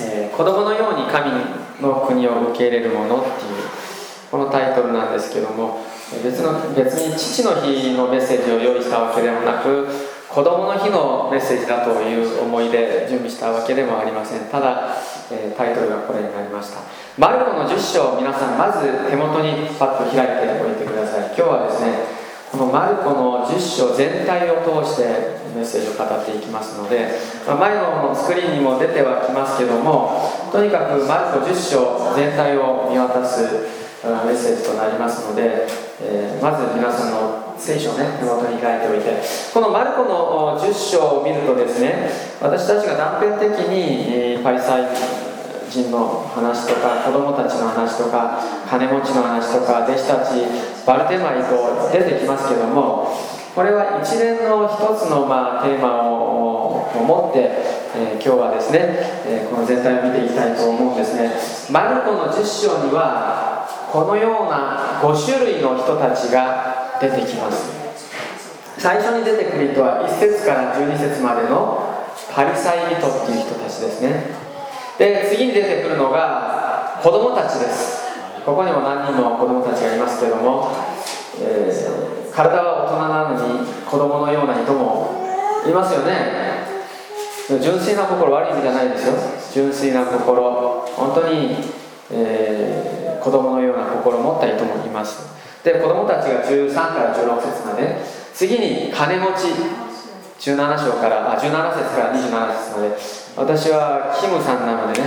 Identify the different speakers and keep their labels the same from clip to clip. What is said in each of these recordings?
Speaker 1: えー、子供のように神の国を受け入れるものっていうこのタイトルなんですけども別の別に父の日のメッセージを用意したわけでもなく子供の日のメッセージだという思いで準備したわけでもありません。ただ、えー、タイトルがこれになりました。マルコの10章皆さんまず手元にパッと開いておいてください。今日はですねこのマルコの10章全体を通してメッセージを語っていきますので、ま前のスクリーンにも出てはきますけどもとにかくマルコ10章全体を見渡すメッセージとなりますので、えー、まず皆さんの聖書をね手元に開いておいてこのマルコの10章を見るとですね私たちが断片的にパリサイ人の話とか子供たちの話とか金持ちの話とか弟子たちバルテマイと出てきますけどもこれは一連の一つのまあテーマを持って、えー、今日はですね、えー、この全体を見ていきたいと思うんですね。マルコの10章にはこのような5種類の人たちが出てきます。最初に出てくる人は1節から12節までのパリサイ人っていう人たちですね。で次に出てくるのが子供たちです。ここにも何人も子供たちがいますけども、えー、体は大人なのに子供のような人もいますよね。純粋な心悪い意味じゃないですよ。純粋な心本当に、えー、子供のような心を持った人もいます。で子供たちが13から16節まで次に金持ち17章からあ17節から27節まで私はキムさんなのでね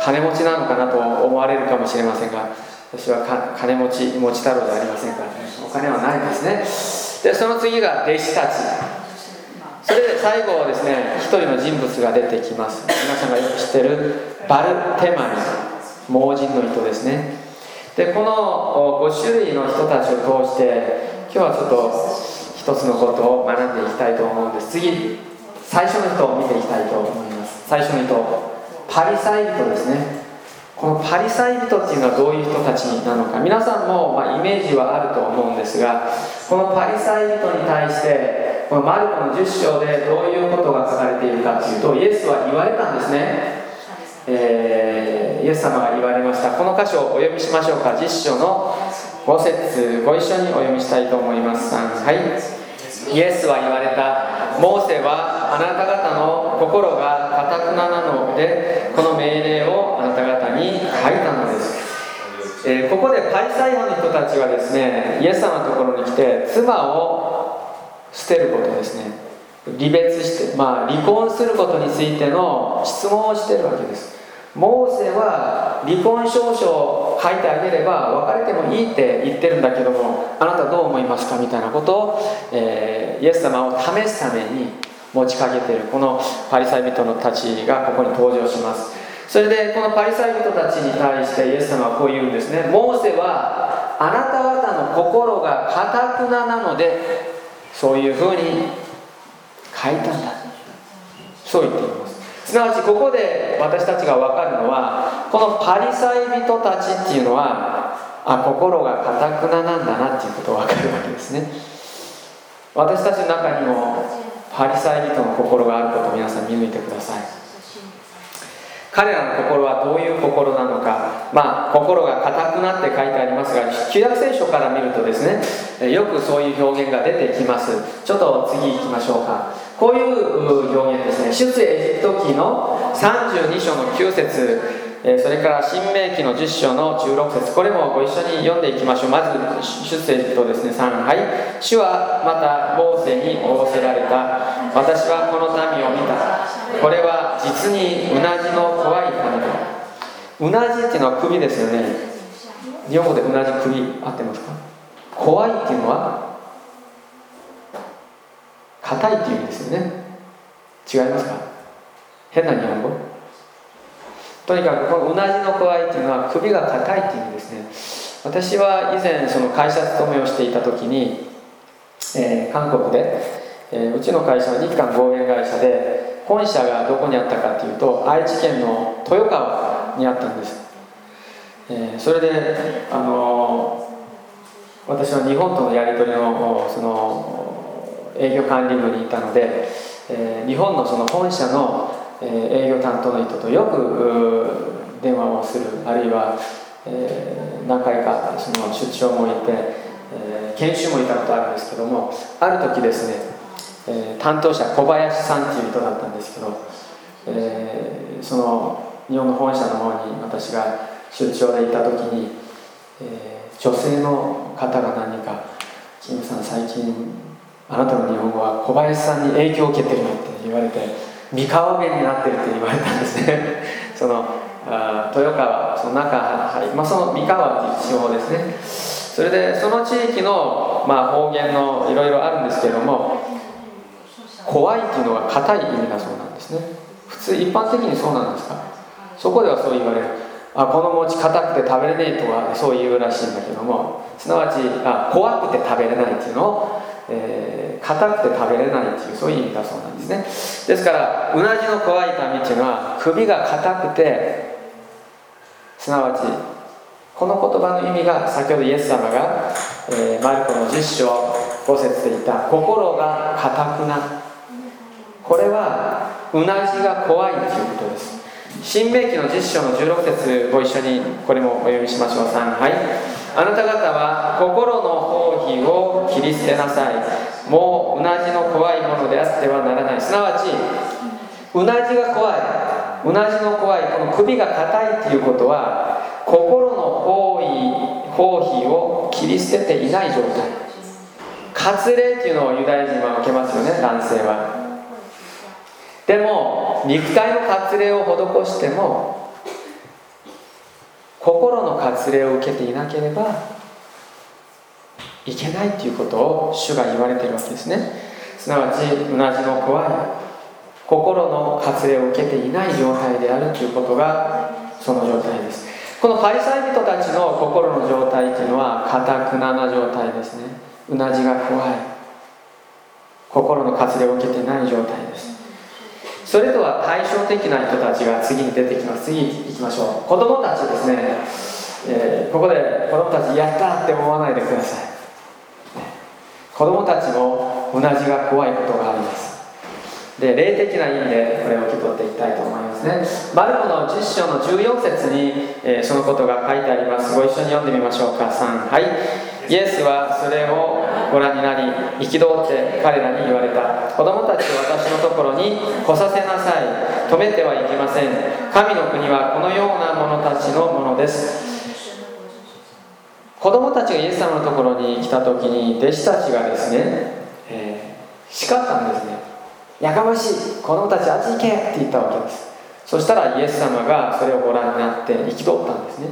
Speaker 1: 金持ちなのかなと思われるかもしれませんが私は金持ち持ち太郎じゃありませんからね。お金はないですね。でその次が弟子たち。それで最後はですね一人の人物が出てきます。皆さんがよく知ってるバルテマニ。盲人の人ですね。でこの5種類の人たちを通して今日はちょっと一つのことを学んでいきたいと思うんです。次最初の人を見ていきたいと思います。最初の人パリサイ人ですね。このパリサイ人っていうのはどういう人たちなのか。皆さんも、ま、イメージはあると思うんですがこのパリサイ人に対してこのマルコの10章でどういうことが書かれているかというとイエスは言われたんですね、えー、イエス様が言われました。この箇所をお読みしましょうか。10章の5節ご一緒にお読みしたいと思います。はい。イエスは言われた。モーセはあなた方の心がかたくななのでこの命令をあなた方に書いたのです、えー、ここでパリサイ派の人たちはですねイエス様のところに来て妻を捨てることですね。離別してまあ離婚することについての質問をしてるわけです。モーセは離婚証書を書いてあげれば別れてもいいって言ってるんだけどもあなたどう思いますかみたいなことを、えー、イエス様を試すために持ちかけてるこのパリサイ人のたちがここに登場します。それでこのパリサイ人たちに対してイエス様はこう言うんですね。モーセはあなた方の心がかたくななのでそういうふうに書いたんだ。そう言っていますすなわちここで私たちが分かるのはこのパリサイ人たちっていうのはあ心がかたくななんだなっていうことを分かるわけですね。私たちの中にもパリサイ人の心があることを皆さん見抜いてください。彼らの心はどういう心なのか。まあ心が硬くなって書いてありますが旧約聖書から見るとですねよくそういう表現が出てきます。ちょっと次行きましょうか。こういう表現ですね。出エジプト記の32章の9節。それから新明記の10章の16節。これもご一緒に読んでいきましょう。まず出エジプトですね。3はい主はまたモーセに仰せられた。私はこの民を見た。これは実にうなじの怖い民だ。うなじっていうのは首ですよね。日本語でうなじ首合ってますか？怖いっていうのは硬いっていう意味ですよね。違いますか？変な日本語？とにかくこのうなじの怖いっていうのは首が硬いっていう意味ですね。私は以前その会社勤めをしていた時に、えー、韓国で、えー、うちの会社は日韓合弁会社で本社がどこにあったかっていうと愛知県の豊川にあったんです、えー、それであの私は日本とのやり取りのその営業管理部にいたので、えー、日本のその本社の営業担当の人とよく電話をするあるいは、え何回かその出張もいて、え研修もいたことあるんですけどもある時ですね、え担当者小林さんっていう人だったんですけど、えその日本の本社の方に私が出張で行った時に、え女性の方が何か「キムさん最近あなたの日本語は小林さんに影響を受けてるの?」って言われて三河弁になってるって言われたんですね そのあ豊川その中、はいまあ、その三河っていう地方ですねそれでその地域の、まあ、方言のいろいろあるんですけども怖いっていうのは硬い意味だそうなんですね。普通一般的にそうなんですか？そこではそう言われる。あこの餅硬くて食べれねえとはそう言うらしいんだけども。すなわちあ怖くて食べれないっていうのをえー、硬くて食べれないっていうそういう意味だそうなんですね。ですからうなじの怖い痛みっていうのは首が硬くてすなわちこの言葉の意味が先ほどイエス様が、えー、マルコの10章5節で言った心が硬くなこれはうなじが怖いということです。新明記の10章の16節ご一緒にこれもお読みしましょう。3はい。あなた方は心の包皮を切り捨てなさい。もううなじの怖いものであってはならない。すなわちうなじが怖い。うなじの怖い。この首が硬いっていうことは心の包囲包皮を切り捨てていない状態。割礼っていうのをユダヤ人は受けますよね男性は。でも肉体の割礼を施しても心の割礼を受けていなければいけないということを主が言われているわけですね。すなわちうなじの怖い心の割礼を受けていない状態であるということがその状態です。このパリサイ人たちの心の状態というのはかたくなな状態ですね。うなじが怖い。心の割礼を受けてない状態です。それとは対照的な人たちが次に出てきます。次行きましょう。子供たちですね、えー、ここで子供たちやったって思わないでください。子供たちもうなじが怖いことがあります。で霊的な意味でこれを受け取っていきたいと思いますね。マルコの10章の14節に、えー、そのことが書いてあります。ご一緒に読んでみましょうか。3はい。イエスはそれをご覧になり憤って彼らに言われた。子供たちを私のところに来させなさい。止めてはいけません。神の国はこのような者たちのものです。子供たちがイエス様のところに来た時に弟子たちがですね、えー、叱ったんですね。やかましい。子供たちあっち行けって言ったわけです。そしたらイエス様がそれをご覧になって憤ったんですね。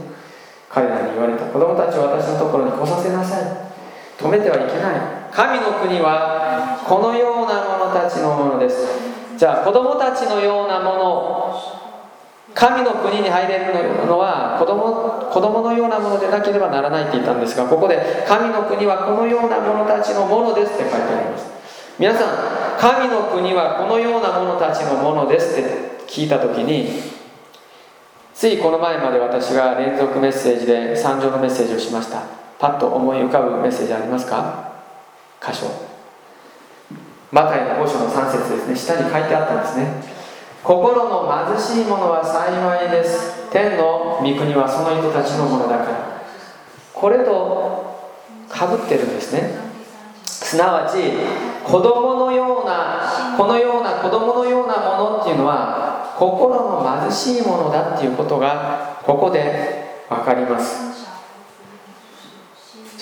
Speaker 1: 彼らに言われた。子供たちを私のところに来させなさい。止めてはいけない。神の国はこのような者たちのものです。じゃあ子供たちのようなもの神の国に入れるのは子供子供のようなものでなければならないって言ったんですがここで神の国はこのような者たちのものですって書いてあります。皆さん神の国はこのような者たちのものですって聞いた時についこの前まで私が連続メッセージで参上のメッセージをしました。パッと思い浮かぶメッセージありますか？箇所。マタイの5章の3節ですね。下に書いてあったんですね。心の貧しい者は幸いです。天の御国はその人たちのものだから。これとかぶってるんですね。すなわち子供のようなこのような子供のようなものっていうのは心の貧しいものだっていうことがここで分かります。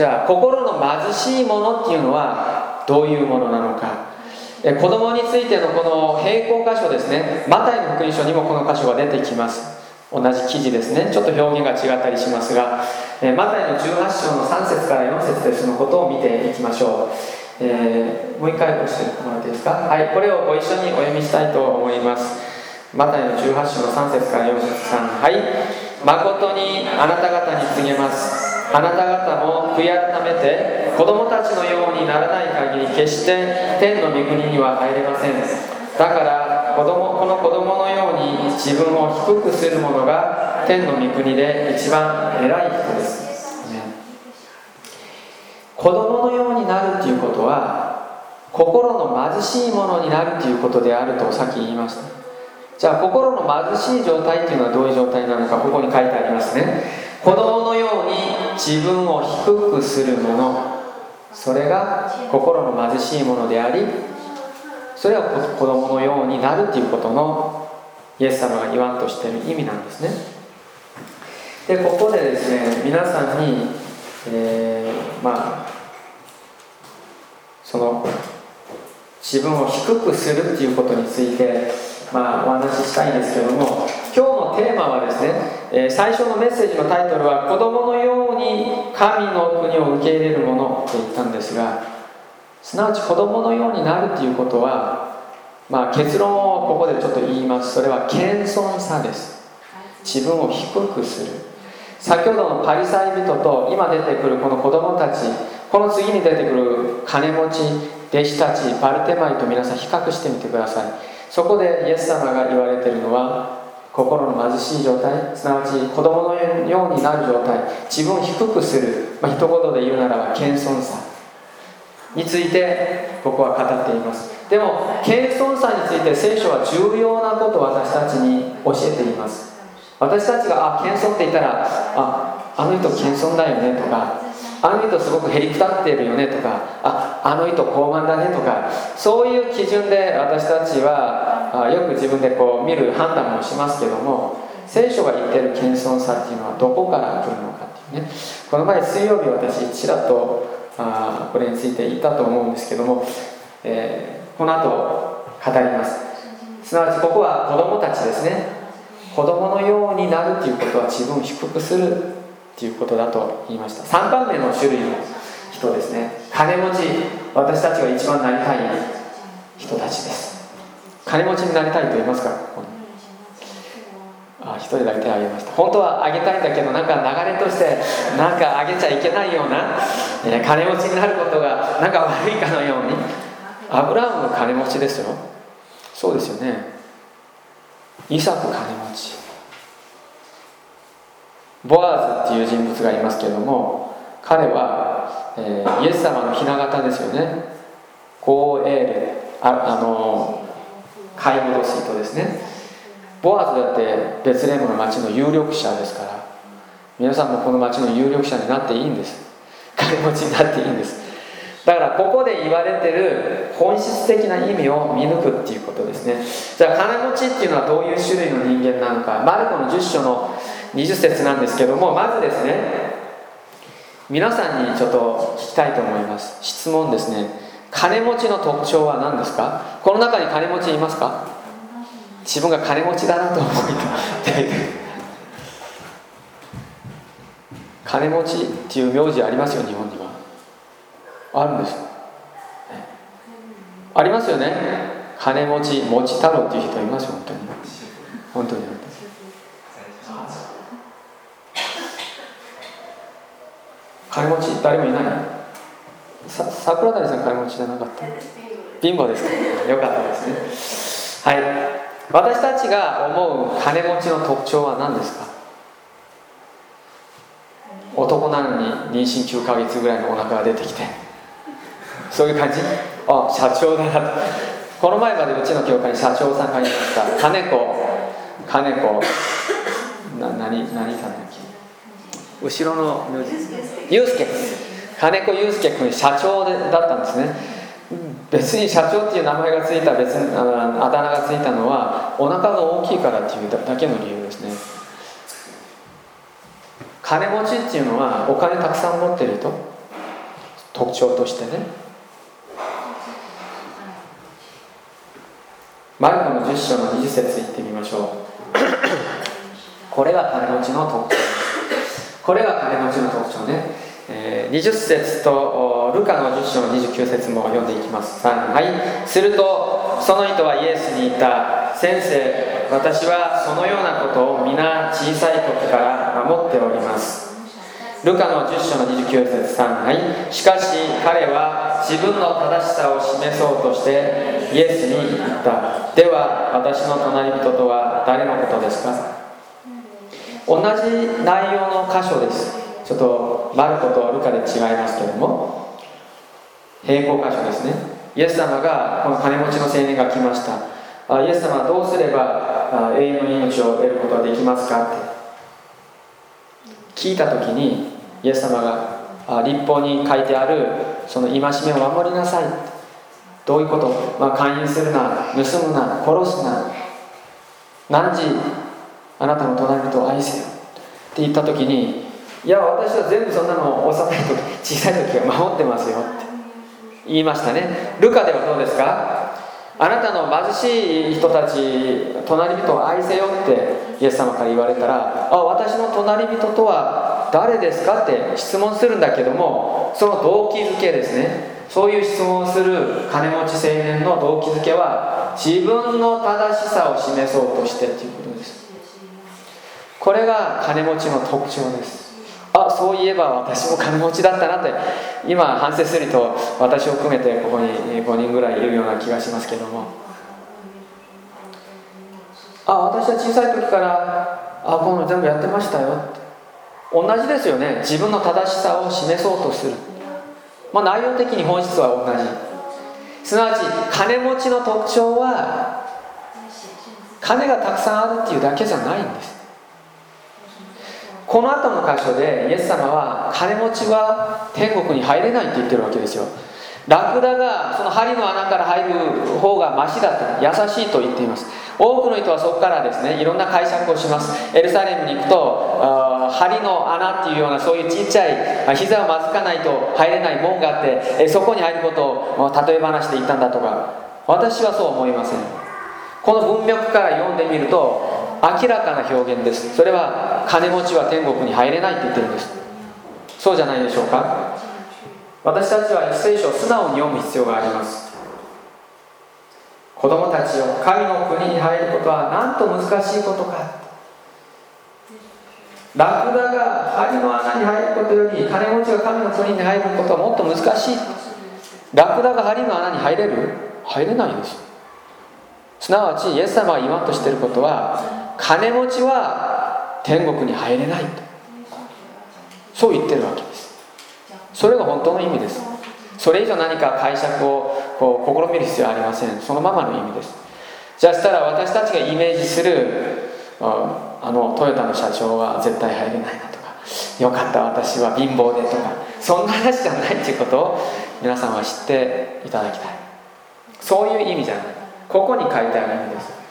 Speaker 1: じゃあ心の貧しいものっていうのはどういうものなのか。子供についてのこの並行箇所ですね。マタイの福音書にもこの箇所が出てきます。同じ記事ですね。ちょっと表現が違ったりしますがマタイの18章の3節から4節でそのことを見ていきましょう、えー、もう一回押してもらっていいですか？はいこれをご一緒にお読みしたいと思います。マタイの18章の3節から4節3はい。誠にあなた方に告げます。あなた方も悔い改めて子供たちのようにならない限り決して天の御国には入れません。だから子供この子供のように自分を低くする者が天の御国で一番偉い人です。子供のようになるっていうことは心の貧しいものになるということであるとさっき言いました。じゃあ心の貧しい状態っていうのはどういう状態なのかここに書いてありますね。子供のように自分を低くするもの。それが心の貧しいものでありそれは子供のようになるっていうことのイエス様が言わんとしている意味なんですね。でここでですね皆さんに、えー、まあその自分を低くするっていうことについて、まあ、お話ししたいんですけども今日のテーマはですね、え、最初のメッセージのタイトルは「子供のように神の国を受け入れるもの」と言ったんですがすなわち子供のようになるということは、まあ、結論をここでちょっと言います。それは謙遜さです。自分を低くする。先ほどのパリサイ人と今出てくるこの子供たちこの次に出てくる金持ち弟子たちバルテマイと皆さん比較してみてください。そこでイエス様が言われているのは心の貧しい状態すなわち子供のようになる状態自分を低くする、まあ、一言で言うならば謙遜さ。についてここは語っています。でも謙遜さについて聖書は重要なことを私たちに教えています。私たちがあ謙遜って言ったらああの人謙遜だよねとかあの人すごくへりくたってるよねとかああの人高慢だねとかそういう基準で私たちはあよく自分でこう見る判断もしますけども聖書が言ってる謙遜さっていうのはどこから来るのかっていうね。この前水曜日私ちらっとあこれについて言ったと思うんですけども、えー、この後語ります。すなわちここは子供たちですね。子供のようになるっていうことは自分を低くするっていうことだと言いました。3番目の種類の人ですね。金持ち私たちが一番なりたい人たちです。金持ちになりたいと言いますか。あ一人だけ手を挙げました。本当はあげたいんだけどなんか流れとしてなんかあげちゃいけないような、えー、金持ちになることがなんか悪いかのように。アブラハムの金持ちですよ。そうですよね。イサク金持ち。ボアーズっていう人物がいますけれども彼は、えー、イエス様の雛形ですよね。ゴーエーレ。ああの買い戻す人ですね。ボアーズだってベツレムの町の有力者ですから皆さんもこの町の有力者になっていいんです。金持ちになっていいんです。だからここで言われてる本質的な意味を見抜くっていうことですね。じゃあ金持ちっていうのはどういう種類の人間なのか。マルコの10章の20節なんですけどもまずですね皆さんにちょっと聞きたいと思います。質問ですね。金持ちの特徴は何ですか？この中に金持ちいますか？自分が金持ちだなと思い金持ちっていう名字ありますよ日本には。あるんです。ありますよね。金持ち持ち太郎っていう人いますよ本当に。本当に。金持ち誰もいない。さ桜谷さん金持ちじゃなかった？貧乏ですか？よかったですね。はい。私たちが思う金持ちの特徴は何ですか？男なのに妊娠9ヶ月ぐらいのお腹が出てきて。そういう感じ？あ社長だなと。この前までうちの教会に社長さんがいました。金子。金子。な何何さんだっけ？後ろの祐介金子祐介君社長でだったんですね。別に社長っていう名前がついた別にあだ名がついたのはお腹が大きいからっていうだけの理由ですね。金持ちっていうのはお金たくさん持ってると特徴としてね。マルコの10章の20節いってみましょう。これが金持ちの特徴。これが金持ちの特徴ね、20節とルカの10章29節も読んでいきます。はい。するとその人はイエスに言った先生私はそのようなことを皆小さい時から守っております。ルカの10章の29節3はい。しかし彼は自分の正しさを示そうとしてイエスに言った。では私の隣人とは誰のことですか？同じ内容の箇所です。ちょっとマルコとルカで違いますけれども。並行箇所ですね。イエス様がこの金持ちの青年が来ました。あイエス様はどうすれば永遠の命を得ることができますかって。聞いた時にイエス様が立法に書いてあるその戒めを守りなさい。どういうこと、まあ、勧誘するな盗むな殺すな。何時あなたの隣人を愛せよ。って言った時にいや私は全部そんなの幼い時小さい時は守ってますよって。言いましたね。ルカではどうですか？あなたの貧しい人たち隣人を愛せよってイエス様から言われたらあ私の隣人とは誰ですかって質問するんだけどもその動機づけですね。そういう質問をする金持ち青年の動機づけは自分の正しさを示そうとしてということです。これが金持ちの特徴です。あそういえば私も金持ちだったなって今反省すると私を含めてここに5人ぐらいいるような気がしますけども。あ私は小さい時からあこういうの全部やってましたよって。同じですよね。自分の正しさを示そうとする、まあ、内容的に本質は同じ。すなわち金持ちの特徴は金がたくさんあるっていうだけじゃないんです。この後の箇所でイエス様は金持ちは天国に入れないって言ってるわけですよ。ラクダがその針の穴から入る方がマシだった優しいと言っています。多くの人はそこからですねいろんな解釈をします。エルサレムに行くと針の穴っていうようなそういうちっちゃい膝をまずかないと入れない門があってそこに入ることを例え話で言ったんだとか。私はそう思いません。この文脈から読んでみると明らかな表現です。それは金持ちは天国に入れないって言ってるんです。そうじゃないでしょうか。私たちは聖書を素直に読む必要があります。子供たちを神の国に入ることはなんと難しいことか。ラクダが針の穴に入ることより金持ちが神の国に入ることはもっと難しい。ラクダが針の穴に入れる？入れないです。すなわちイエス様が言わんとしていることは金持ちは天国に入れないと。そう言ってるわけです。それが本当の意味です。それ以上何か解釈をこう試みる必要はありません。そのままの意味です。じゃあしたら私たちがイメージするあのトヨタの社長は絶対入れないなとか。よかった私は貧乏でとか。そんな話じゃないっていうことを皆さんは知っていただきたい。そういう意味じゃない。ここに書いてある意味です。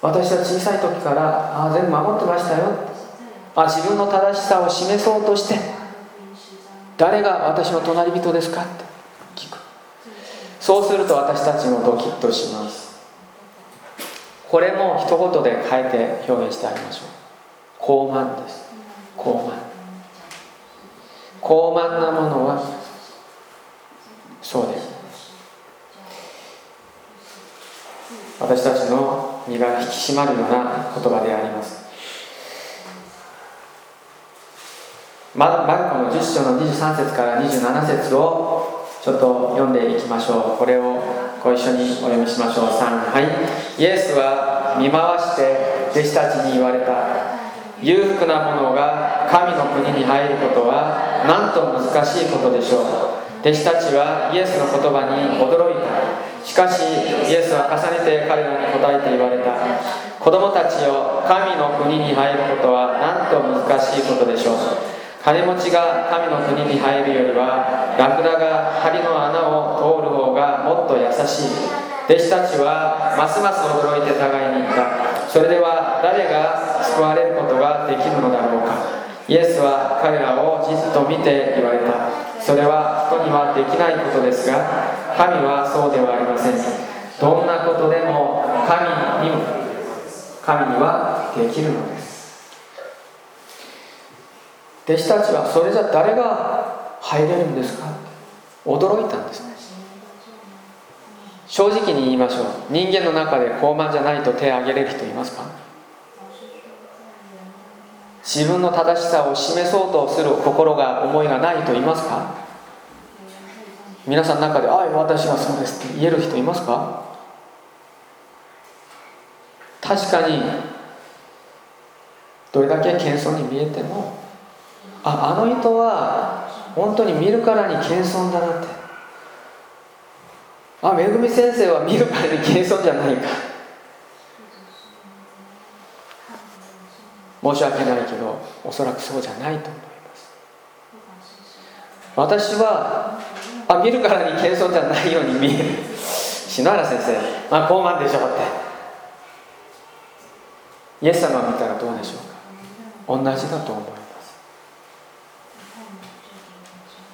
Speaker 1: 私は小さい時からあ全部守ってましたよあ自分の正しさを示そうとして誰が私の隣人ですか？って聞く。そうすると私たちもドキッとします。これも一言で変えて表現してあげましょう。高慢です。高慢。高慢なものはそうです。私たちの身が引き締まるような言葉であります。マルコの10章の23節から27節をちょっと読んでいきましょう。これをご一緒にお読みしましょう。3はい。イエスは見回して弟子たちに言われた。裕福な者が神の国に入ることはなんと難しいことでしょう。弟子たちはイエスの言葉に驚いた。しかしイエスは重ねて彼らに答えて言われた。子供たちよ神の国に入ることはなんと難しいことでしょう。金持ちが神の国に入るよりはラクダが針の穴を通る方がもっと優しい。弟子たちはますます驚いて互いに言った。それでは誰が救われることができるのだろうか。イエスは彼らをじっと見て言われた。それは人にはできないことですが神はそうではありません。どんなことでも神に神にはできるのです。弟子たちはそれじゃ誰が入れるんですか？驚いたんですね。正直に言いましょう。人間の中で高慢じゃないと手を挙げれる人いますか？自分の正しさを示そうとする心が思いがないと言いますか？皆さんの中で「ああ私はそうです」って言える人いますか？確かにどれだけ謙遜に見えてもああの人は本当に見るからに謙遜だなって。あめぐみ先生は見るからに謙遜じゃないか。申し訳ないけどおそらくそうじゃないと思います。私はあ見るからに謙遜じゃないように見える。篠原先生まあ高慢でしょうって。イエス様を見たらどうでしょうか。同じだと思います。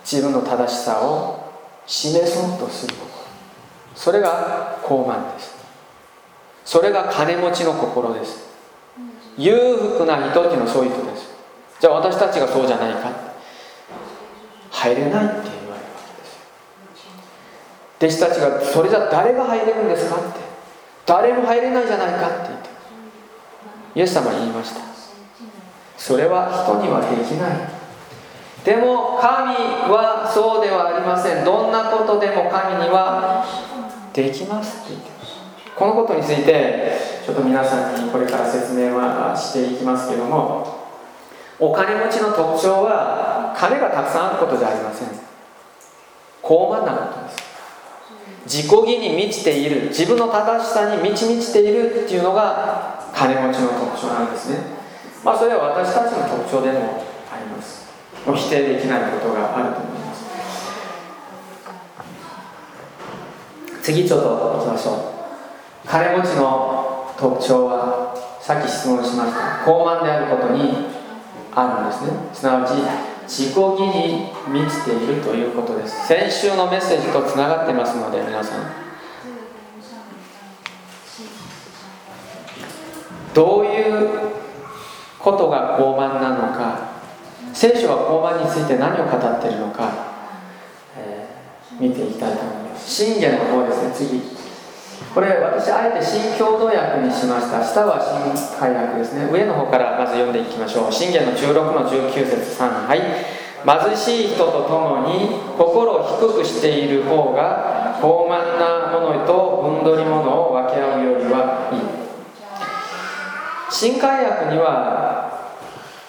Speaker 1: 自分の正しさを示そうとする心。それが高慢です。それが金持ちの心です。裕福な人っていうのはそういう人ですじゃあ私たちがそうじゃないか。入れないって言われるわけです弟子たちがそれじゃ誰が入れるんですかって。誰も入れないじゃないかって言って。イエス様は言いました。それは人にはできない。でも神はそうではありません。どんなことでも神にはできますって言って。このことについてちょっと皆さんにこれから説明はしていきますけどもお金持ちの特徴は金がたくさんあることじゃありません。高慢なことです。自己義に満ちている自分の正しさに満ち満ちているっていうのが金持ちの特徴なんですね。まあそれは私たちの特徴でもあります。もう否定できないことがあると思います。次ちょっと行きましょう。金持ちの特徴はさっき質問しました高慢であることにあるんですね。すなわち自己義に満ちているということです。先週のメッセージとつながってますので皆さん。どういうことが傲慢なのか。聖書は傲慢について何を語っているのか、えー、見ていきたいと思います。信玄の方ですね。次。これ私あえて新共同訳にしました。下は新海訳ですね。上の方からまず読んでいきましょう。信玄の16の19節3はい貧しい人と共に心を低くしている方が傲慢なものと分取り物を分け合うよりはいい。新海訳には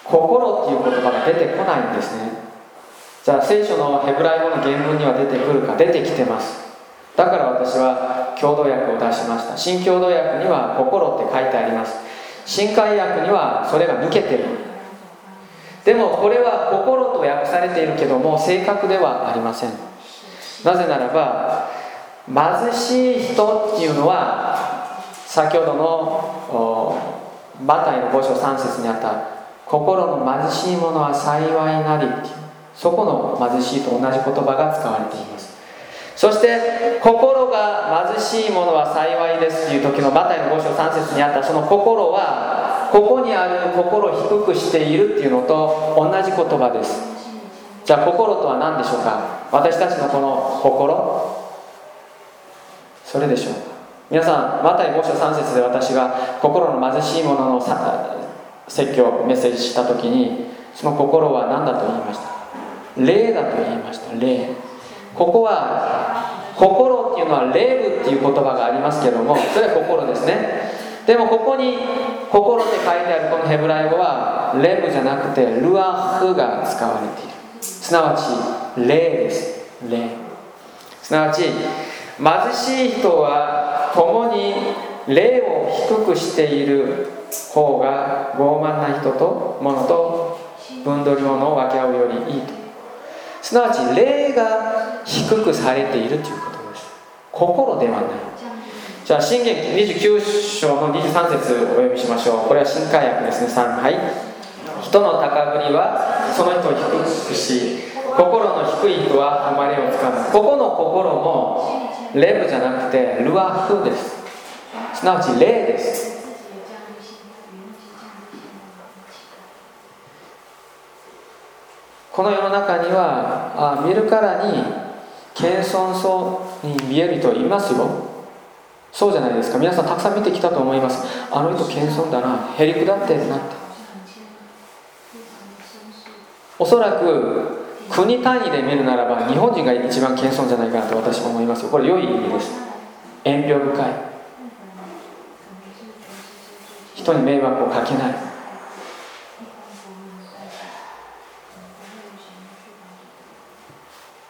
Speaker 1: 心っていう言葉が出てこないんですね。じゃあ聖書のヘブライ語の原文には出てくるか出てきてます。だから私は共同訳を出しました。新共同訳には「心」って書いてあります。新海訳にはそれが抜けてる。でもこれは「心」と訳されているけども正確ではありません。なぜならば貧しい人っていうのは先ほどのマタイの5章3節にあった「心の貧しい者は幸いなり」そこの貧しいと同じ言葉が使われています。そして心が貧しい者は幸いです。という時のマタイの5章3節にあったその心はここにある心を低くしているっていうのと同じ言葉です。じゃあ心とは何でしょうか？私たちのこの心？それでしょうか？皆さんマタイ5章3節で私が心の貧しい者の説教メッセージした時にその心は何だと言いました？霊だと言いました。霊ここは心っていうのは霊部っていう言葉がありますけどもそれは心ですね。でもここに心って書いてあるこのヘブライ語はレブじゃなくてルアフが使われている。すなわち霊です。霊。すなわち貧しい人は共に霊を低くしている方が傲慢な人と物と分取り物を分け合うよりいいと。すなわち霊が低くされているということです。心ではない。じゃあ信玄29章の23節お読みしましょう。これは新海訳ですね。3はい人の高ぶりはその人を低くし心の低い人は誉れをつかむここの心もレブじゃなくてルアフです。すなわち霊です。この世の中にはあ見るからに謙遜そうに見える人いますよ。そうじゃないですか。皆さんたくさん見てきたと思います。あの人謙遜だな。へりくだってるなっておそらく国単位で見るならば日本人が一番謙遜じゃないかなと私は思いますよ。これ良い意味です。遠慮深い。人に迷惑をかけない。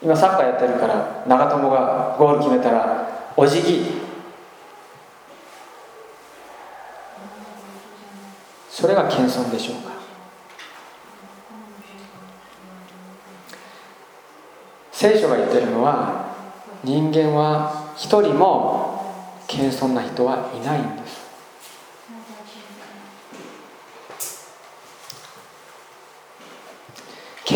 Speaker 1: 今サッカーやってるから長友がゴール決めたらお辞儀それが謙遜でしょうか。聖書が言ってるのは人間は一人も謙遜な人はいないんです。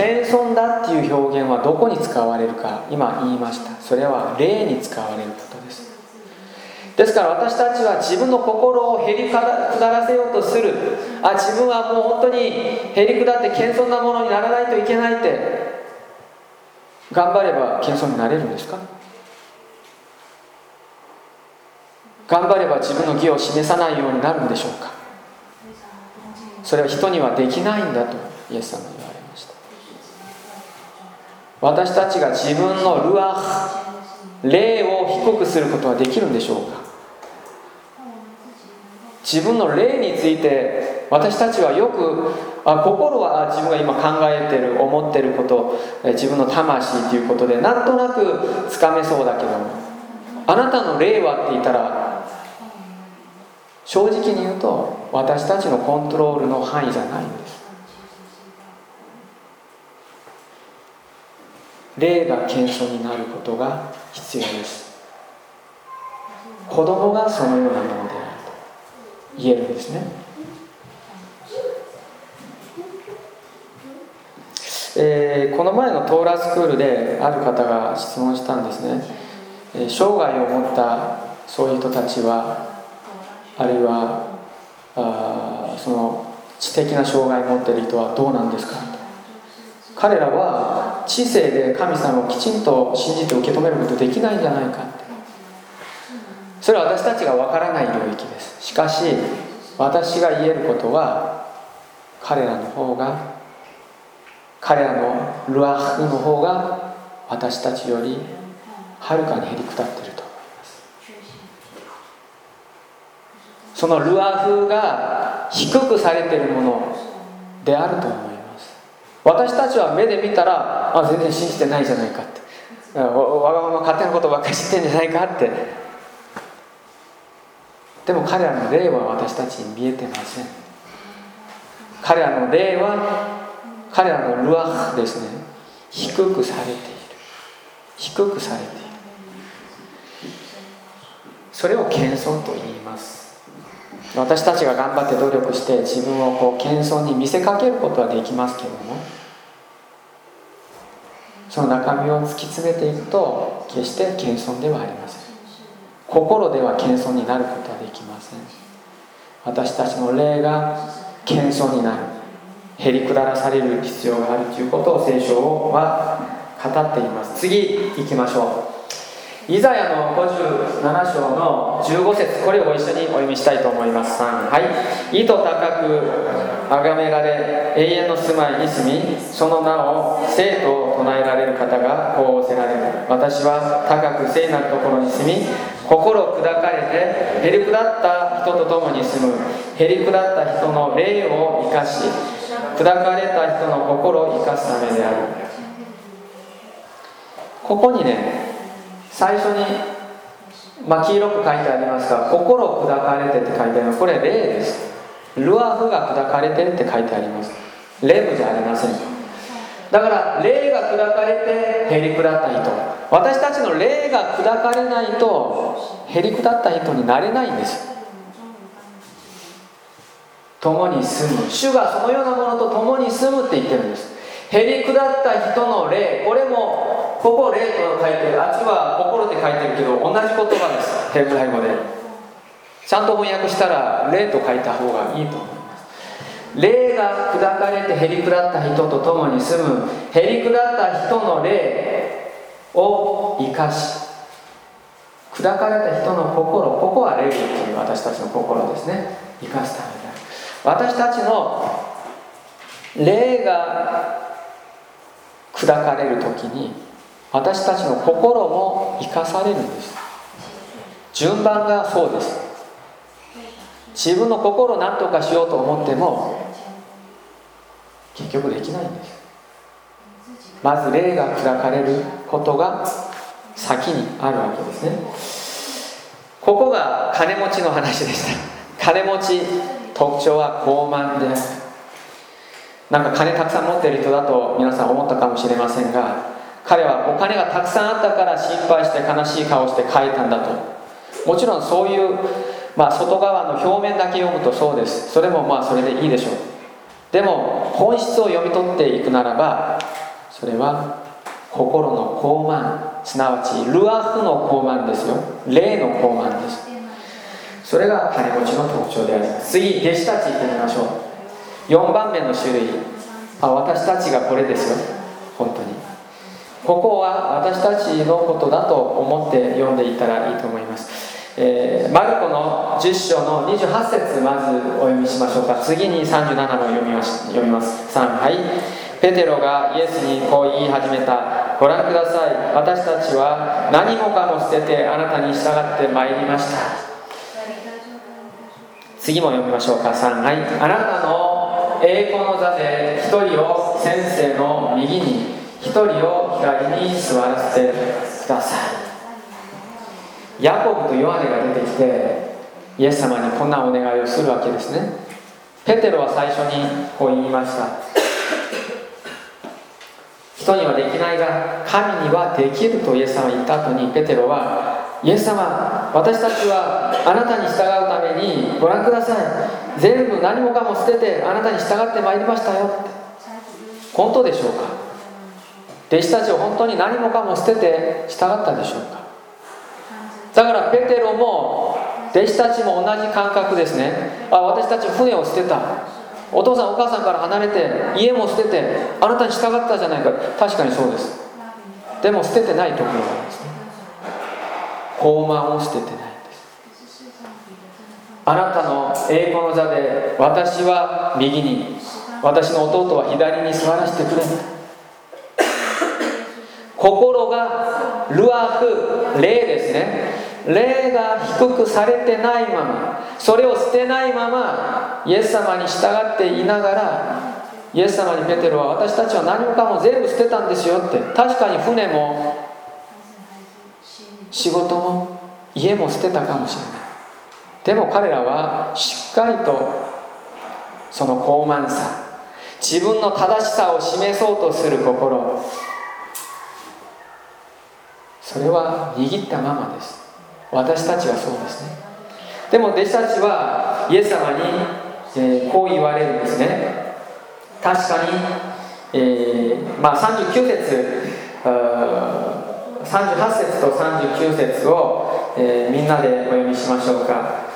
Speaker 1: 謙遜だっていう表現はどこに使われるか今言いました。それは霊に使われることです。ですから私たちは自分の心をへり下らせようとする。あ自分はもう本当にへり下って謙遜なものにならないといけないって。頑張れば謙遜になれるんですか？頑張れば自分の義を示さないようになるんでしょうか？それは人にはできないんだとイエス様は私たちが自分のルア霊を低くすることはできるんでしょうか？自分の霊について私たちはよくあ心は自分が今考えてる思ってること自分の魂ということでなんとなくつかめそうだけどもあなたの霊はって言ったら正直に言うと私たちのコントロールの範囲じゃない。んです霊が謙遜になることが必要です。子供がそのようなものであると言えるんですね。えー、この前のトーラースクールである方が質問したんですね、えー、生涯を持ったそういう人たちはあるいはあその知的な障害を持っている人はどうなんですか彼らは知性で神様をきちんと信じて受け止めることできないんじゃないかって。それは私たちがわからない領域です。しかし私が言えることは彼らの方が彼らのルアフの方が私たちよりはるかにへりくたっていると思います。そのルアフが低くされているものであると思います私たちは目で見たらあ全然信じてないじゃないかって。わがまま勝手なことばっかり知ってんじゃないかって。でも彼らの霊は私たちに見えてません。彼らの霊は彼らのルアフですね。低くされている。低くされている。それを謙遜と言います。私たちが頑張って努力して自分をこう謙遜に見せかけることはできますけどもその中身を突き詰めていくと決して謙遜ではありません。心では謙遜になることはできません。私たちの霊が謙遜になる。へりくだらされる必要があるということを聖書は語っています。次行きましょう。イザヤの57章の15節これをご一緒にお読みしたいと思います。はい。意図高く崇められ永遠の住まいに住みその名を生と唱えられる方がこう仰せられる私は高く聖なるところに住み心砕かれてへりくだった人と共に住む。へりくだった人の霊を生かし砕かれた人の心を生かすためである。ここにね最初に、まあ、黄色く書いてありますが心砕かれてって書いてあります。これ霊です。ルアフが砕かれてって書いてあります。レムじゃありません。だから霊が砕かれてへりくだった人。私たちの霊が砕かれないとへりくだった人になれないんです。共に住む。主がそのようなものと共に住むって言ってるんです。へりくだった人の霊これもここ霊と書いてるあっちは心って書いてるけど同じ言葉です。ヘブライ語で。ちゃんと翻訳したら霊と書いた方がいいと。思います霊が砕かれてへりくだった人と共に住むへりくだった人の霊を生かし砕かれた人の心ここは霊という私たちの心ですね。生かすため私たちの霊が砕かれる時に私たちの心も生かされるんです。順番がそうです。自分の心を何とかしようと思っても結局できないんです。まず霊が砕かれることが先にあるわけですね。ここが金持ちの話でした。金持ち特徴は傲慢で。あるなんか金たくさん持っている人だと皆さん思ったかもしれませんが彼はお金がたくさんあったから心配して悲しい顔して帰ったんだと。もちろんそういう、まあ、外側の表面だけ読むとそうです。それもまあそれでいいでしょう。でも本質を読み取っていくならばそれは心の傲慢すなわちルアフの傲慢ですよ。霊の傲慢です。それが金持ちの特徴であります次弟子たち行ってみましょう。4番目の種類。あ私たちがこれですよ。本当に。ここは私たちのことだと思って読んでいたらいいと思います、えー、マルコの10章の28節まずお読みしましょうか。次に37も読みます。読みます。3はい。ペテロがイエスにこう言い始めた。ご覧ください。私たちは何もかも捨ててあなたに従ってまいりました。次も読みましょうか。3はい。あなたの栄光の座で一人を先生の右に一人を左に座らせてください。ヤコブとヨハネが出てきてイエス様にこんなお願いをするわけですね。ペテロは最初にこう言いました。人にはできないが神にはできるとイエス様が言った後にペテロはイエス様私たちはあなたに従うためにご覧ください。全部何もかも捨ててあなたに従ってまいりましたよ本当でしょうか？弟子たちは本当に何もかも捨てて従ったでしょうか。だからペテロも弟子たちも同じ感覚ですね。あ私たち船を捨てた。お父さんお母さんから離れて家も捨ててあなたに従ったじゃないか。確かにそうです。でも捨ててないところなんですね。傲慢を捨ててないんです。あなたの栄光の座で私は右に私の弟は左に座らせてくれ心がルアフ霊ですね。霊が低くされてないままそれを捨てないままイエス様に従っていながらイエス様にペテロは私たちは何もかも全部捨てたんですよって確かに船も仕事も家も捨てたかもしれない。でも彼らはしっかりとその傲慢さ自分の正しさを示そうとする心それは握ったままです。私たちはそうですね。でも弟子たちはイエス様に、えー、こう言われるんですね。確かに、えー、まあ、39節38節と39節を、えー、みんなでお読みしましょうか、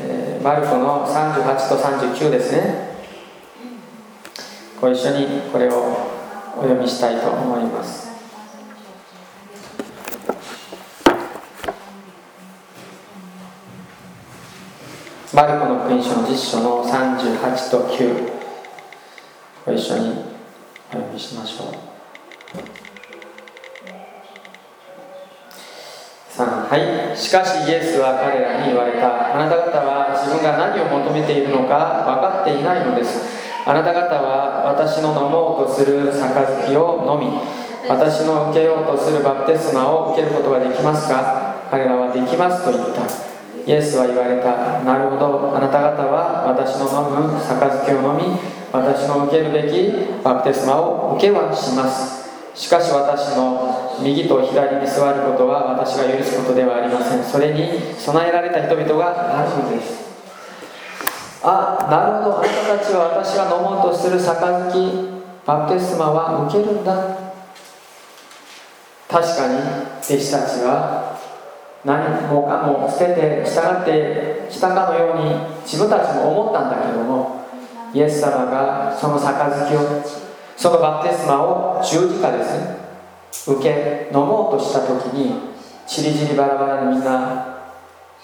Speaker 1: えマルコの38と39ですね。ご一緒にこれをお読みしたいと思います。マルコの福音書の実書の38と9ご一緒にお読みしましょう。3はい。しかしイエスは彼らに言われた。あなた方は自分が何を求めているのか分かっていないのです。あなた方は私の飲もうとする杯を飲み私の受けようとするバプテスマを受けることができますか？彼らはできますと言った。イエスは言われた。なるほど。あなた方は私の飲む杯を飲み私の受けるべきバプテスマを受けはします。しかし私の右と左に座ることは私が許すことではありません。それに備えられた人々があるのです。あなるほど。あなたたちは私が飲もうとする杯バプテスマは受けるんだ。確かに弟子たちは何もかも捨てて従ってきたかのように自分たちも思ったんだけどもイエス様がその杯をそのバプテスマを十字架です。ね受け飲もうとした時にちりぢりバラバラにみんな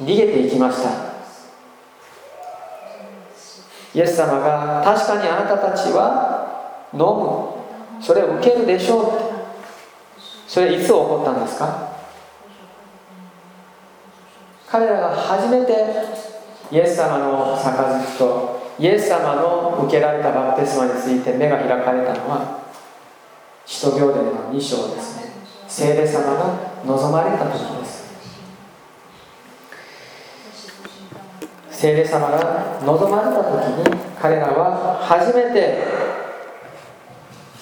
Speaker 1: 逃げていきました。イエス様が確かにあなたたちは飲む。それを受けるでしょうって。それいつ起こったんですか？彼らが初めてイエス様の杯とイエス様の受けられたバプテスマについて目が開かれたのは使徒行伝の2章ですね。聖霊様が望まれた時です。聖霊様が望まれた時に彼らは初めて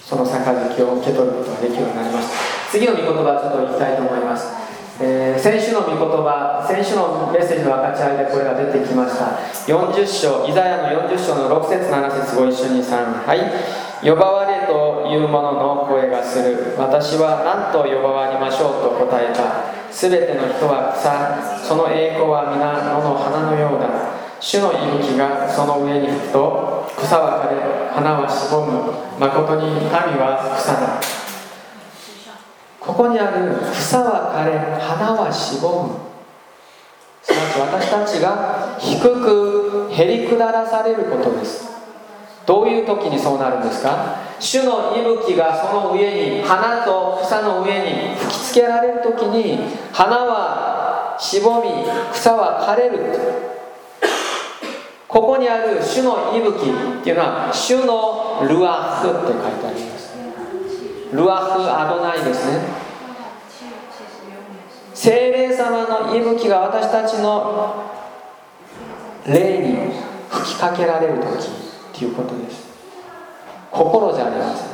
Speaker 1: その杯を受け取ることができるようになりました。次の御言葉ちょっと言いたいと思います。えー、先週の御言葉先週のメッセージの分かち合いでこれが出てきました。40章イザヤの40章の6節7節ご一緒に3はい。呼ばわれというものの声がする。私は何と呼ばわりましょうと答えた。すべての人は草その栄光は皆野の花のようだ。主の息吹がその上に吹くと草は枯れ花はしぼむ。誠に神は草だ。ここにある草は枯れ花はしぼむ。すなわち私たちが低くへり下らされることです。どういう時にそうなるんですか？主の息吹がその上に花と草の上に吹きつけられる時に花はしぼみ草は枯れる。ここにある主の息吹っていうのは主のルアフって書いてあります。ルアフ・アドナイですね。精霊様の息吹が私たちの霊に吹きかけられる時っていうことです。心じゃありません。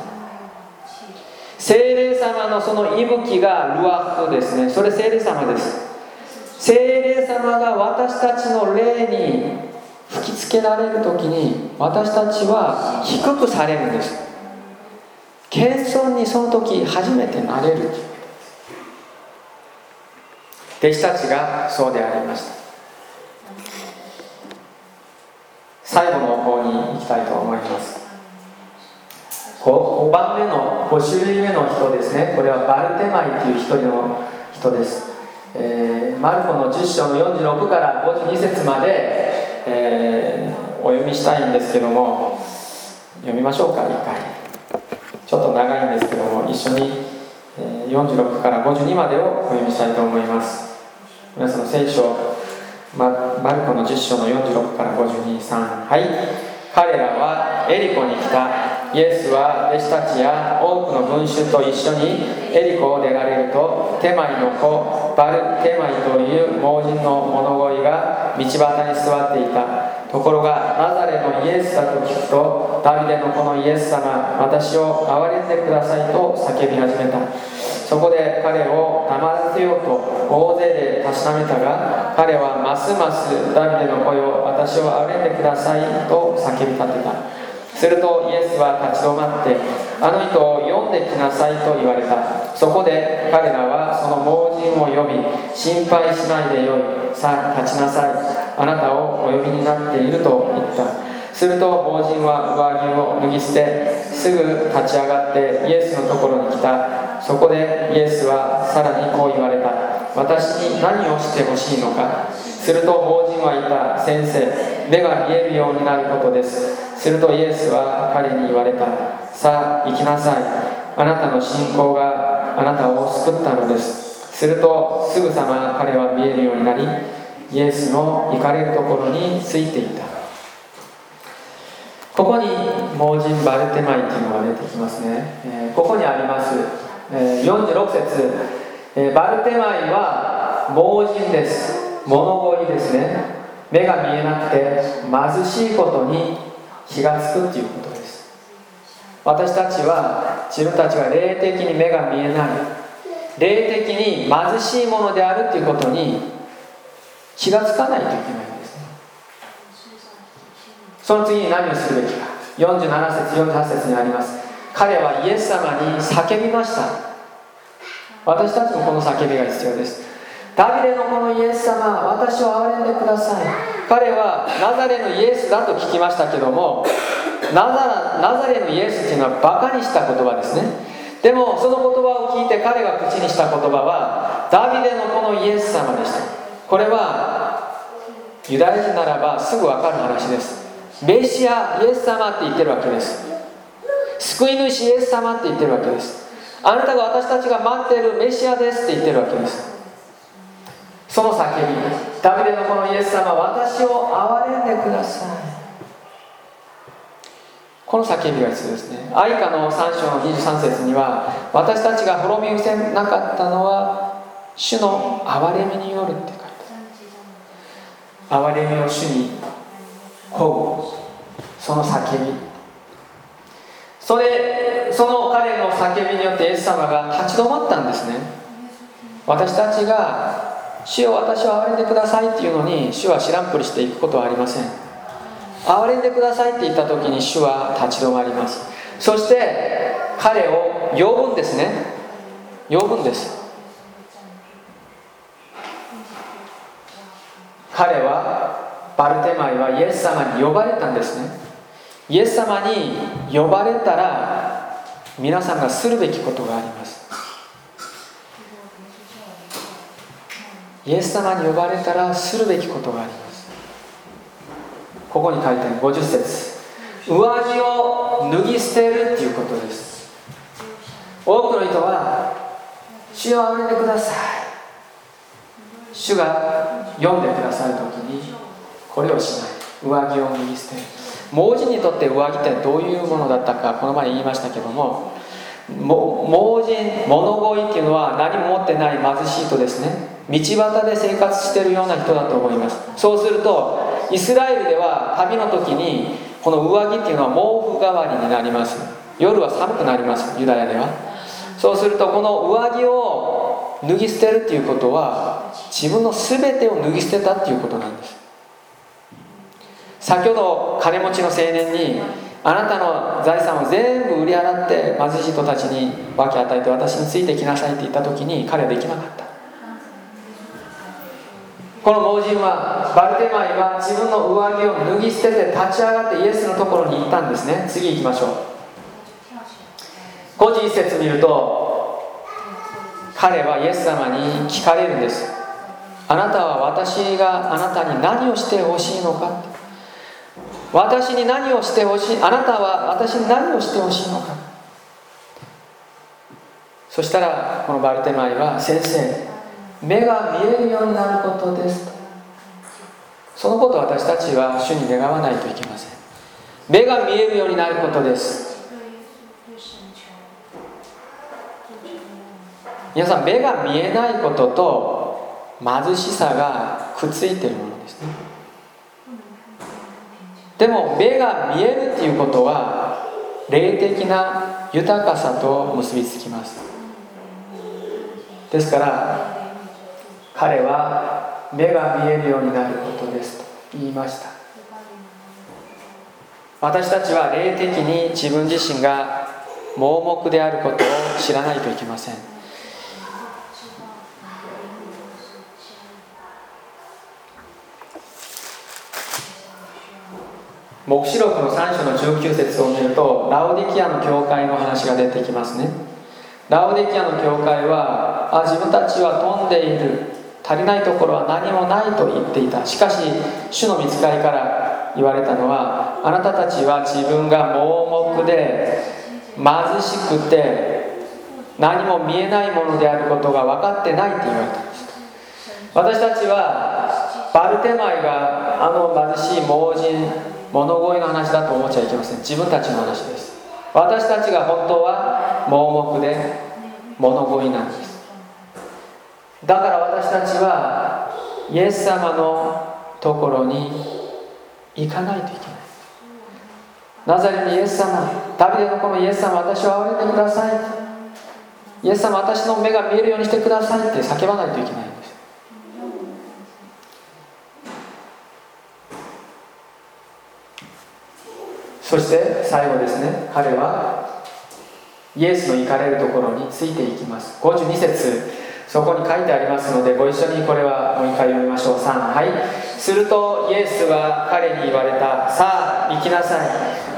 Speaker 1: 精霊様のその息吹がルアフですね。それ精霊様です。精霊様が私たちの霊に吹きつけられる時に私たちは低くされるんです。謙遜にその時初めてなれる。弟子たちがそうでありました。最後の方に行きたいと思います。5番目の5種類目の人ですね。これはバルテマイという一人の人です、えー、マルコの10章の46から52節まで、えー、お読みしたいんですけども読みましょうか一回。ちょっと長いんですけども一緒に46から52までをお読みしたいと思います。皆さんの聖書マルコの10章の46から523はい。彼らはエリコに来た。イエスは弟子たちや多くの群衆と一緒にエリコを出られるとテマイの子バルテマイという盲人の物乞いが道端に座っていた。ところがナザレのイエスだと聞くとダビデのこのイエス様私を憐れんでくださいと叫び始めた。そこで彼を黙らせようと大勢でたしなめたが彼はますますダビデの声を私を憐れんでくださいと叫び立てた。するとイエスは立ち止まってあの人を読んできなさいと言われた。そこで彼らはその盲人を呼び心配しないでよい。さあ立ちなさい。あなたをお呼びになっていると言った。すると盲人は上着を脱ぎ捨てすぐ立ち上がってイエスのところに来た。そこでイエスはさらにこう言われた。私に何をしてほしいのか。すると盲人は言った先生。目が見えるようになることです。するとイエスは彼に言われた。さあ行きなさい。あなたの信仰があなたを救ったのです。するとすぐさま彼は見えるようになりイエスの行かれるところについていた。ここに盲人バルテマイというのが出てきますね、えー、ここにあります、えー、46節、えー、バルテマイは盲人です。物乞いですね。目が見えなくて貧しいことに気がつくっていうことです。私たちは自分たちが霊的に目が見えない。霊的に貧しいものであるっていうことに気がつかないといけないんですね。その次に何をするべきか。47節48節にあります。彼はイエス様に叫びました。私たちもこの叫びが必要です。ダビデのこのイエス様私を憐れんでください。彼はナザレのイエスだと聞きましたけどもナザナザレのイエスっていうのはバカにした言葉ですね。でもその言葉を聞いて彼が口にした言葉はダビデのこのイエス様でした。これはユダヤ人ならばすぐ分かる話です。メシアイエス様って言ってるわけです。救い主イエス様って言ってるわけです。あなたが私たちが待っているメシアですって言ってるわけです。その叫びダビデのこのイエス様私を憐れんでください。この叫びが必要ですね。愛花の3章の23節には私たちが滅び失せなかったのは主の憐れみによるって書いてある。憐れみを主に乞うその叫び。それその彼の叫びによってイエス様が立ち止まったんですね。私たちが「主よ私を憐れんでください」っていうのに主は知らんぷりしていくことはありません。憐れんでくださいって言った時に主は立ち止まります。そして彼を呼ぶんですね。呼ぶんです。彼はバルテマイはイエス様に呼ばれたんですね。イエス様に呼ばれたら皆さんがするべきことがあります。イエス様に呼ばれたらするべきことがあります。ここに書いてある50節。上着を脱ぎ捨てるっていうことです。多くの人は主をあげてください。主が読んでくださる時にこれをしない。上着を脱ぎ捨てる。盲人にとって上着ってどういうものだったかこの前言いましたけども盲人物乞いっていうのは何も持ってない貧しい人ですね。道端で生活してるような人だと思います。そうするとイスラエルでは旅の時にこの上着っていうのは毛布代わりになります。夜は寒くなりますユダヤでは。そうするとこの上着を脱ぎ捨てるっていうことは自分の全てを脱ぎ捨てたっていうことなんです。先ほど金持ちの青年にあなたの財産を全部売り払って貧しい人たちに分け与えて私についてきなさいって言った時に彼はできなかった。この盲人はバルテマイは自分の上着を脱ぎ捨てて立ち上がってイエスのところに行ったんですね。次行きましょう。5時一節見ると彼はイエス様に聞かれるんです。あなたは私があなたに何をしてほしいのか。私に何をしてほしいあなたは私に何をしてほしいのか。そしたらこのバルテマイは先生目が見えるようになることです。そのことを私たちは主に願わないといけません。目が見えるようになることです。皆さん目が見えないことと貧しさがくっついているものですね。でも目が見えるっていうことは霊的な豊かさと結びつきます。ですから彼は目が見えるようになることですと言いました。私たちは霊的に自分自身が盲目であることを知らないといけません。黙示録の3章の19節を見るとラオディキアの教会の話が出てきますね。ラオディキアの教会はあ自分たちは飛んでいる。足りないところは何もないと言っていた。しかし主の見つかりから言われたのはあなたたちは自分が盲目で貧しくて何も見えないものであることが分かってないって言われたんです。私たちはバルテマイがあの貧しい盲人物乞いの話だと思っちゃいけません。自分たちの話です。私たちが本当は盲目で物乞いなんです。だから私たちはイエス様のところに行かないといけない。ナザレにイエス様ダビデの子のイエス様私を憐れてください。イエス様私の目が見えるようにしてくださいって叫ばないといけないんです。そして最後ですね。彼はイエスの行かれるところについていきます。52節。そこに書いてありますのでご一緒にこれはもう一回読みましょう。3はい。するとイエスは彼に言われたさあ行きなさい。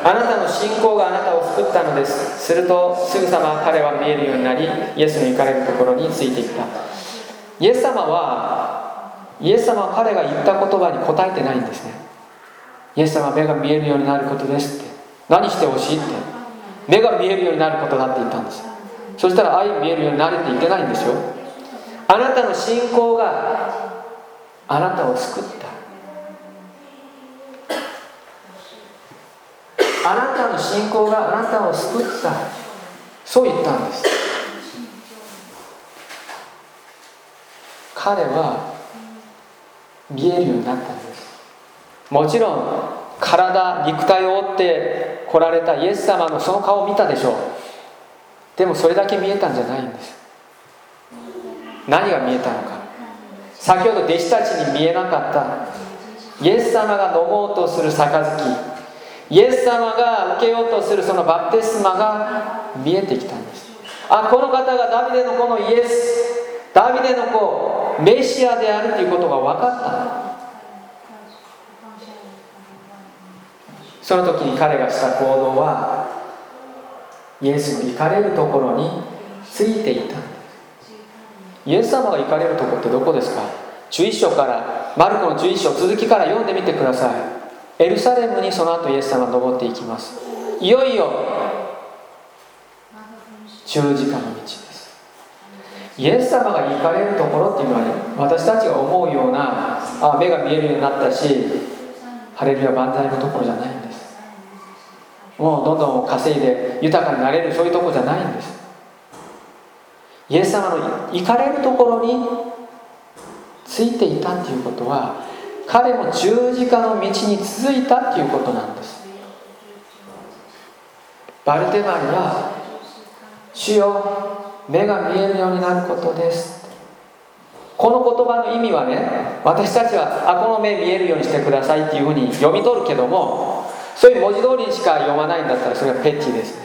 Speaker 1: あなたの信仰があなたを救ったのです。するとすぐさま彼は見えるようになりイエスの行かれるところについていった。イエス様はイエス様は彼が言った言葉に答えてないんですね。イエス様は目が見えるようになることですって。何してほしいって。目が見えるようになることだって言ったんです。そしたら愛見えるようになれて言ってないんですよ。あなたの信仰があなたを救った。あなたの信仰があなたを救った。そう言ったんです。彼は見えるようになったんです。もちろん体肉体を負って来られたイエス様のその顔を見たでしょう。でもそれだけ見えたんじゃないんです。何が見えたのか。先ほど弟子たちに見えなかった。イエス様が飲もうとする杯。イエス様が受けようとするそのバプテスマが見えてきたんです。あこの方がダビデの子のイエス。ダビデの子メシアであるということが分かったその時に彼がした行動はイエスの行かれるところについていた。イエス様が行かれるところってどこですか？11章からマルコの11章続きから読んでみてください。エルサレムにその後イエス様が登っていきます。いよいよ十字架の道です。イエス様が行かれるところっていうのはね私たちが思うようなあ目が見えるようになったしハレルヤ万歳のところじゃないんです。もうどんどん稼いで豊かになれるそういうところじゃないんです。イエス様の行かれるところについていたっていうことは彼も十字架の道に続いたっていうことなんです。バルテマイは「主よ目が見えるようになることです」この言葉の意味はね私たちは「あこの目見えるようにしてください」っていうふうに読み取るけどもそういう文字通りにしか読まないんだったらそれはペッチです。ね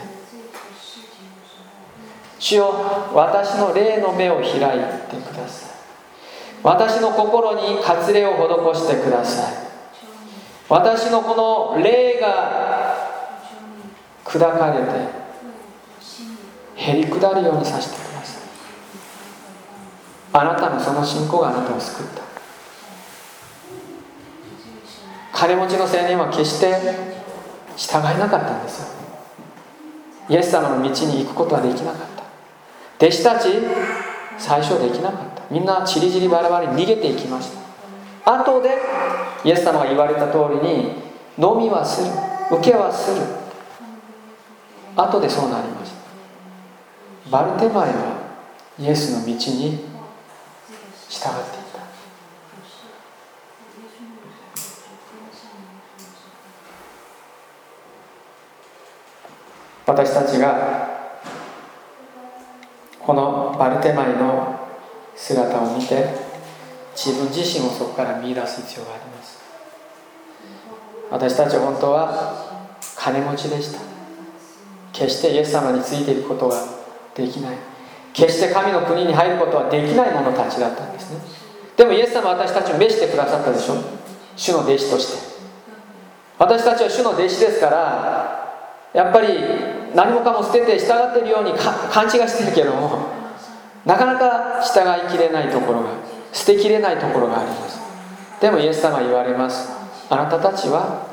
Speaker 1: 主よ私の霊の目を開いてください。私の心に割礼を施してください。私のこの霊が砕かれてへり下るようにさせてください。あなたのその信仰があなたを救った。金持ちの青年は決して従えなかったんですよ。イエス様の道に行くことはできなかった。弟子たち最初できなかった。みんなちりぢりバラバラに逃げていきました。後でイエス様が言われた通りに飲みはする。受けはする。後でそうなりました。バルテマイはイエスの道に従っていた。私たちがこのバルテマイの姿を見て自分自身をそこから見出す必要があります。私たちは本当は金持ちでした。決してイエス様についていくことができない。決して神の国に入ることはできない者たちだったんですね。でもイエス様は私たちを召してくださったでしょ。主の弟子として。私たちは主の弟子ですからやっぱり何もかも捨てて従ってるように勘違いしてるけどもなかなか従いきれないところが捨てきれないところがあります。でもイエス様言われます。あなたたちは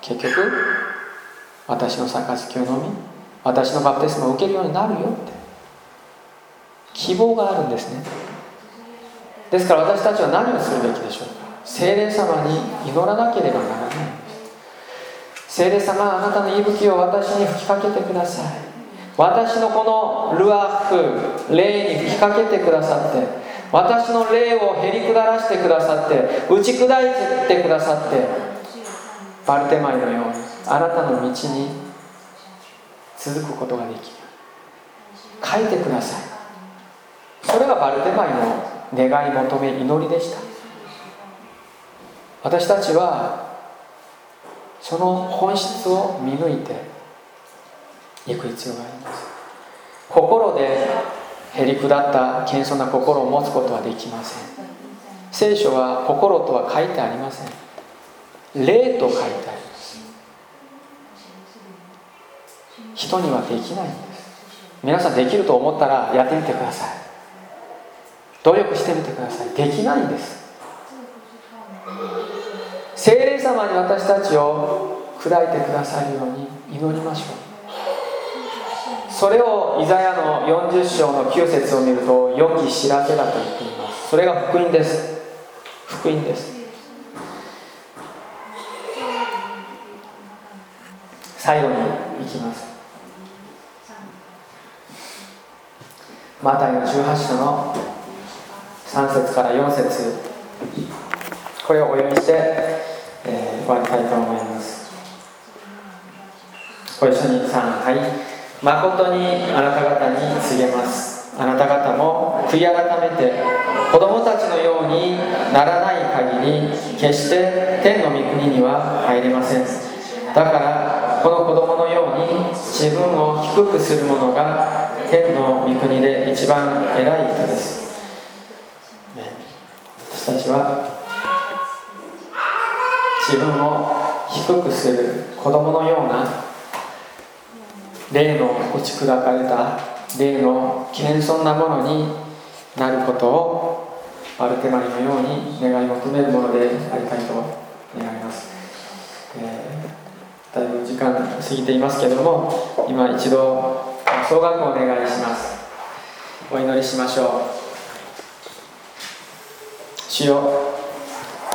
Speaker 1: 結局私の杯を飲み私のバプテスマを受けるようになるよって。希望があるんですね。ですから私たちは何をするべきでしょうか。精霊様に祈らなければならない。聖霊様あなたの息吹を私に吹きかけてください。私のこのルアフ霊に吹きかけてくださって私の霊をへり下らせてくださって打ち砕いてくださってバルテマイのようにあなたの道に続くことができる。書いてください。それがバルテマイの願い求め祈りでした。私たちはその本質を見抜いていく必要があります。心でへり下った謙遜な心を持つことはできません。聖書は心とは書いてありません。霊と書いてあります。人にはできないんです。皆さんできると思ったらやってみてください。努力してみてください。できないんです。聖霊様に私たちを砕いてくださるように祈りましょう。それをイザヤの40章の9節を見ると良き知らせだと言っています。それが福音です。福音です。最後にいきます。マタイの18章の3節から4節。これをお読みして、えー、終わりたいと思います。ご一緒に3はい。誠にあなた方に告げます。あなた方も悔い改めて子供たちのようにならない限り決して天の御国には入れません。だからこの子供のように自分を低くする者が天の御国で一番偉い人です。私たちは自分を低くする子供のような霊の打ち砕かれた霊の記念そんなものになることをアルテマリのように願い求めるものでありたいと願います、えー、だいぶ時間過ぎていますけれども今一度総額をお願いします。お祈りしましょう。主よ